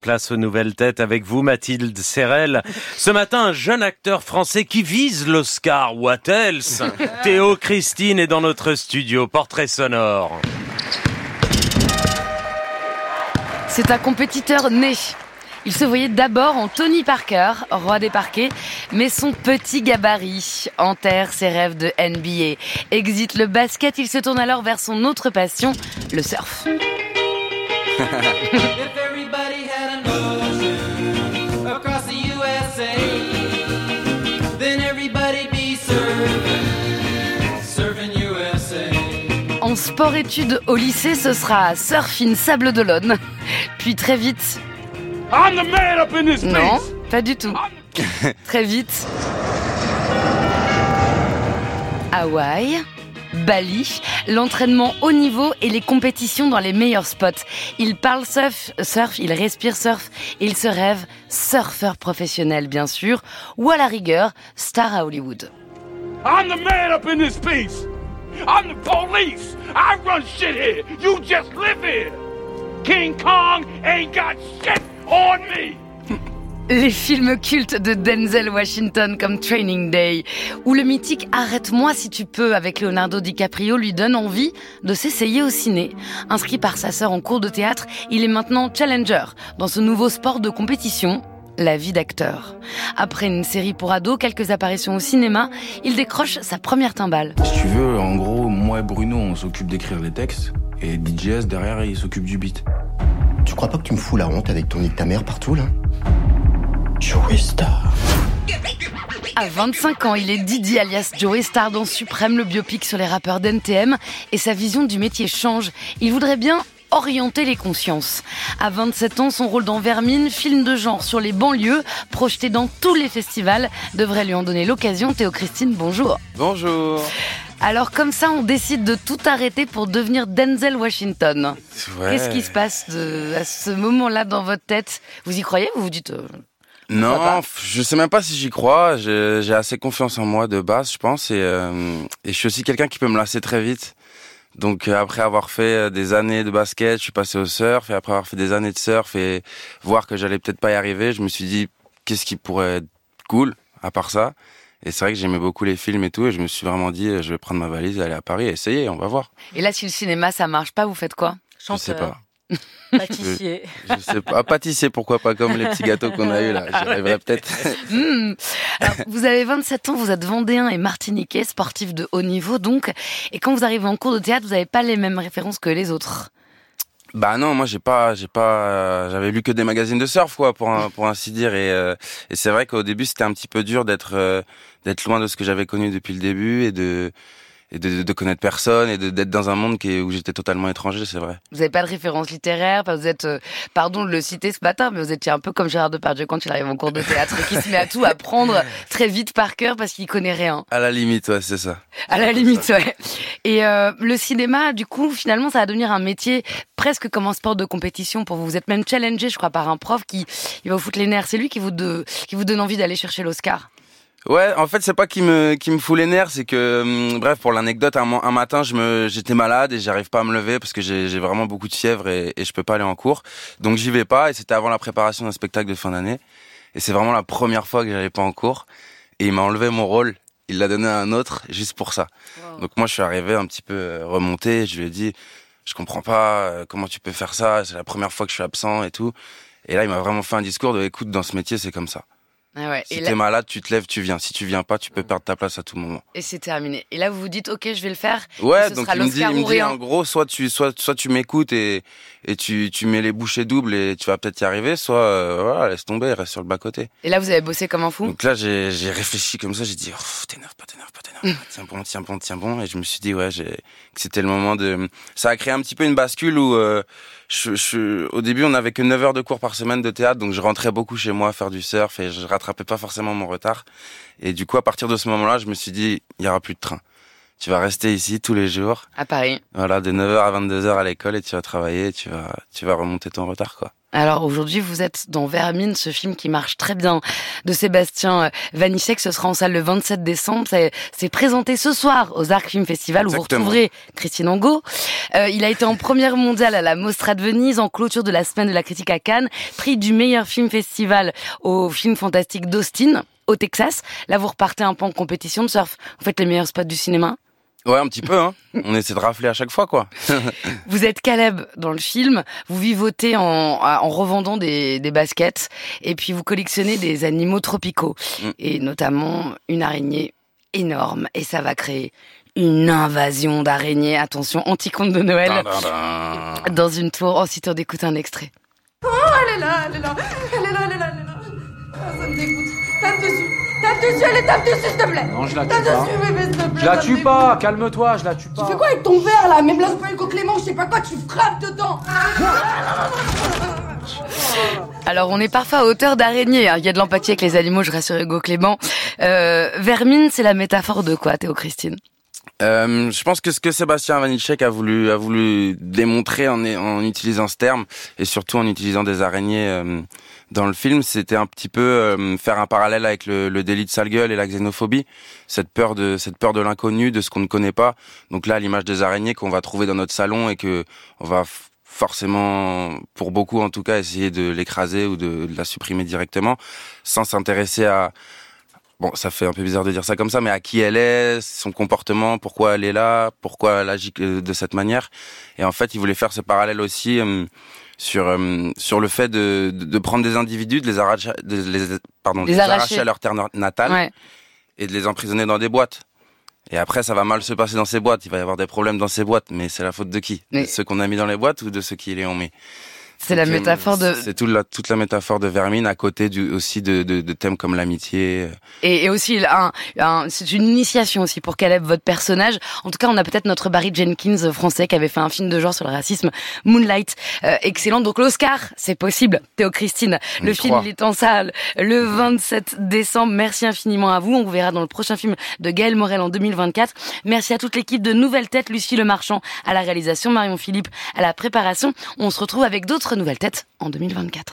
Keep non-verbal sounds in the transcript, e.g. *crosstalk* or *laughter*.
Place aux nouvelles têtes avec vous, Mathilde Serrel. *laughs* Ce matin, un jeune acteur français qui vise l'Oscar. What else? *laughs* Théo Christine est dans notre studio. Portrait sonore. C'est un compétiteur né. Il se voyait d'abord en Tony Parker, roi des parquets, mais son petit gabarit enterre ses rêves de NBA. Exit le basket, il se tourne alors vers son autre passion, le surf. *laughs* En sport-études au lycée, ce sera surf in Sable d'Olonne. Puis très vite. Non, pas du tout. *laughs* très vite. Hawaï. Bali, l'entraînement haut niveau et les compétitions dans les meilleurs spots. Il parle surf, surf, il respire surf il se rêve surfeur professionnel bien sûr, ou à la rigueur, star à Hollywood. I'm the man up in this piece. I'm the police. I run shit here. You just live here. King Kong ain't got shit on me. *laughs* Les films cultes de Denzel Washington comme Training Day, où le mythique Arrête-moi si tu peux avec Leonardo DiCaprio lui donne envie de s'essayer au ciné. Inscrit par sa sœur en cours de théâtre, il est maintenant challenger dans ce nouveau sport de compétition, la vie d'acteur. Après une série pour ados, quelques apparitions au cinéma, il décroche sa première timbale. Si tu veux, en gros, moi et Bruno, on s'occupe d'écrire les textes, et DJS derrière, il s'occupe du beat. Tu crois pas que tu me fous la honte avec ton nid de ta mère partout là? Joey Star. À 25 ans, il est Didi alias Joey Star dans Suprême, le biopic sur les rappeurs d'NTM, et sa vision du métier change. Il voudrait bien orienter les consciences. À 27 ans, son rôle dans Vermine, film de genre sur les banlieues, projeté dans tous les festivals, devrait lui en donner l'occasion. Théo Christine, bonjour. Bonjour. Alors comme ça, on décide de tout arrêter pour devenir Denzel Washington. Ouais. Qu'est-ce qui se passe de- à ce moment-là dans votre tête? Vous y croyez ou vous dites euh, Non, je sais même pas si j'y crois. J'ai j'ai assez confiance en moi de base, je pense, et, euh, et je suis aussi quelqu'un qui peut me lasser très vite. Donc euh, après avoir fait euh, des années de basket, je suis passé au surf, et après avoir fait des années de surf et voir que j'allais peut-être pas y arriver, je me suis dit qu'est-ce qui pourrait être cool à part ça? Et c'est vrai que j'aimais beaucoup les films et tout, et je me suis vraiment dit euh, je vais prendre ma valise, et aller à Paris, et essayer, on va voir. Et là, si le cinéma ça marche pas, vous faites quoi? Je sais pas. *laughs* pâtissier. Je sais pas. Ah, pâtissier, pourquoi pas comme les petits gâteaux qu'on a eu là. J'y arriverai *laughs* peut-être. Alors, Vous avez 27 ans, vous êtes vendéen et martiniquais, sportif de haut niveau donc. Et quand vous arrivez en cours de théâtre, vous n'avez pas les mêmes références que les autres. Bah non, moi j'ai pas, j'ai pas, euh, j'avais lu que des magazines de surf quoi, pour un- pour ainsi dire. Et, euh, et c'est vrai qu'au début c'était un petit peu dur d'être euh, d'être loin de ce que j'avais connu depuis le début et de et de, de connaître personne et d'être dans un monde qui est, où j'étais totalement étranger, c'est vrai. Vous n'avez pas de références littéraires, vous êtes, euh, pardon de le citer ce matin, mais vous étiez un peu comme Gérard Depardieu quand il arrive en cours de théâtre et qui se met à tout apprendre *laughs* très vite par cœur parce qu'il connaît rien. À la limite, ouais, c'est ça. À la limite, ouais. Et euh, le cinéma, du coup, finalement, ça va devenir un métier presque comme un sport de compétition pour vous. Vous êtes même challengé, je crois, par un prof qui il va vous foutre les nerfs. C'est lui qui vous, de, qui vous donne envie d'aller chercher l'Oscar. Ouais, en fait, c'est pas qui me qui me fout les nerfs, c'est que hum, bref, pour l'anecdote, un, matin, je me j'étais malade et j'arrive pas à me lever parce que j'ai j'ai vraiment beaucoup de fièvre et, et je peux pas aller en cours. Donc j'y vais pas et c'était avant la préparation d'un spectacle de fin d'année et c'est vraiment la première fois que j'allais pas en cours et il m'a enlevé mon rôle, il l'a donné à un autre juste pour ça. Donc moi, je suis arrivé un petit peu euh, remonté, je lui ai dit je comprends pas euh, comment tu peux faire ça, c'est la première fois que je suis absent et tout. Et là, il m'a vraiment fait un discours de écoute dans ce métier, c'est comme ça. Ah ouais. Si t'es là- malade, tu te lèves, tu viens. Si tu viens pas, tu peux perdre ta place à tout moment. et c'est terminé. Et là, vous vous dites, ok, je vais le faire. Ouais, ce donc sera il me dit, il me dit en gros, soit tu, soit, soit tu m'écoutes et, et tu, tu mets les bouchées doubles et tu vas peut-être y arriver, soit, euh, voilà, laisse tomber, reste sur le bas-côté. Et là, vous avez bossé comme un fou. Donc là, j'ai, j'ai réfléchi comme ça, j'ai dit, oh, t'énerve pas, t'énerve pas, t'énerve pas, tiens bon, tiens bon, tiens bon. Et je me suis dit, ouais, j'ai, que c'était le moment de, ça a créé un petit peu une bascule où, euh, je, je, au début, on avait que 9 heures de cours par semaine de théâtre, donc je rentrais beaucoup chez moi faire du surf et je rattrapais pas forcément mon retard. Et du coup, à partir de ce moment-là, je me suis dit, il y aura plus de train. Tu vas rester ici tous les jours. À Paris. Voilà, de 9h à 22h à l'école et tu vas travailler, et tu vas, tu vas remonter ton retard, quoi. Alors aujourd'hui, vous êtes dans Vermine, ce film qui marche très bien de Sébastien euh, Vanissek. Ce sera en salle le 27 décembre. C'est c'est présenté ce soir aux Arc Film Festival où Exactement. vous retrouverez Christine Angot. Euh, il a été en première mondiale à la Mostra de Venise, en clôture de la semaine de la critique à Cannes, prix du meilleur film festival au film fantastique d'Austin au Texas. Là, vous repartez un peu en compétition de surf. Vous faites les meilleurs spots du cinéma? Ouais, un petit peu, hein. *laughs* On essaie de rafler à chaque fois, quoi. *laughs* Vous êtes Caleb dans le film, vous vivotez en, en revendant des, des baskets et puis vous collectionnez des animaux tropicaux Mm. et notamment une araignée énorme et ça va créer une invasion d'araignées. Attention, anti-conte de Noël *laughs* dans une tour. Aussitôt d'écouter un extrait. Elle est là, elle est là, elle est là, elle est là, elle est là. Ah, ça me dégoûte. Tape dessus, tape dessus, allez, tape dessus, s'il te plaît. Non, je la Tape tue pas. dessus, bébé, s'il te plaît. Je la tue pas, calme-toi, je la tue pas. Tu fais quoi avec ton verre là? Même là, pas Hugo Clément, je sais pas quoi, tu frappes dedans. *laughs* Alors on est parfois à hauteur d'araignée. hein. Il y a de l'empathie avec les animaux, je rassure Hugo Clément. Euh, vermine, c'est la métaphore de quoi, Théo Christine? Euh, je pense que ce que Sébastien Vanitschek a voulu a voulu démontrer en, en utilisant ce terme et surtout en utilisant des araignées euh, dans le film, c'était un petit peu euh, faire un parallèle avec le, le délit de sale gueule et la xénophobie, cette peur de cette peur de l'inconnu, de ce qu'on ne connaît pas. Donc là, l'image des araignées qu'on va trouver dans notre salon et que on va forcément, pour beaucoup en tout cas, essayer de l'écraser ou de, de la supprimer directement, sans s'intéresser à Bon, ça fait un peu bizarre de dire ça comme ça, mais à qui elle est, son comportement, pourquoi elle est là, pourquoi elle agit de cette manière. Et en fait, il voulait faire ce parallèle aussi euh, sur euh, sur le fait de, de, prendre des individus, de les arracher, de les, pardon, Les les arracher. arracher à leur terre natale Ouais. et de les emprisonner dans des boîtes. Et après, ça va mal se passer dans ces boîtes. Il va y avoir des problèmes dans ces boîtes, mais c'est la faute de qui? Mais- De ceux qu'on a mis dans les boîtes ou de ceux qui les ont mis? C'est la euh, métaphore de... C'est toute la, toute la métaphore de Vermine à côté du, aussi de, de, de thèmes comme l'amitié. Et, et aussi, un, un- c'est une initiation aussi pour Caleb, votre personnage. En tout cas, on a peut-être notre Barry Jenkins français qui avait fait un film de genre sur le racisme, Moonlight, euh, excellent. Donc l'Oscar, c'est possible. Théo Christine, le film il est en salle le 27 décembre. Merci infiniment à vous. On vous verra dans le prochain film de Gaël Morel en 2024. Merci à toute l'équipe de Nouvelles Têtes, Lucie Le Marchand à la réalisation, Marion Philippe à la préparation. On se retrouve avec d'autres nouvelles têtes en 2024.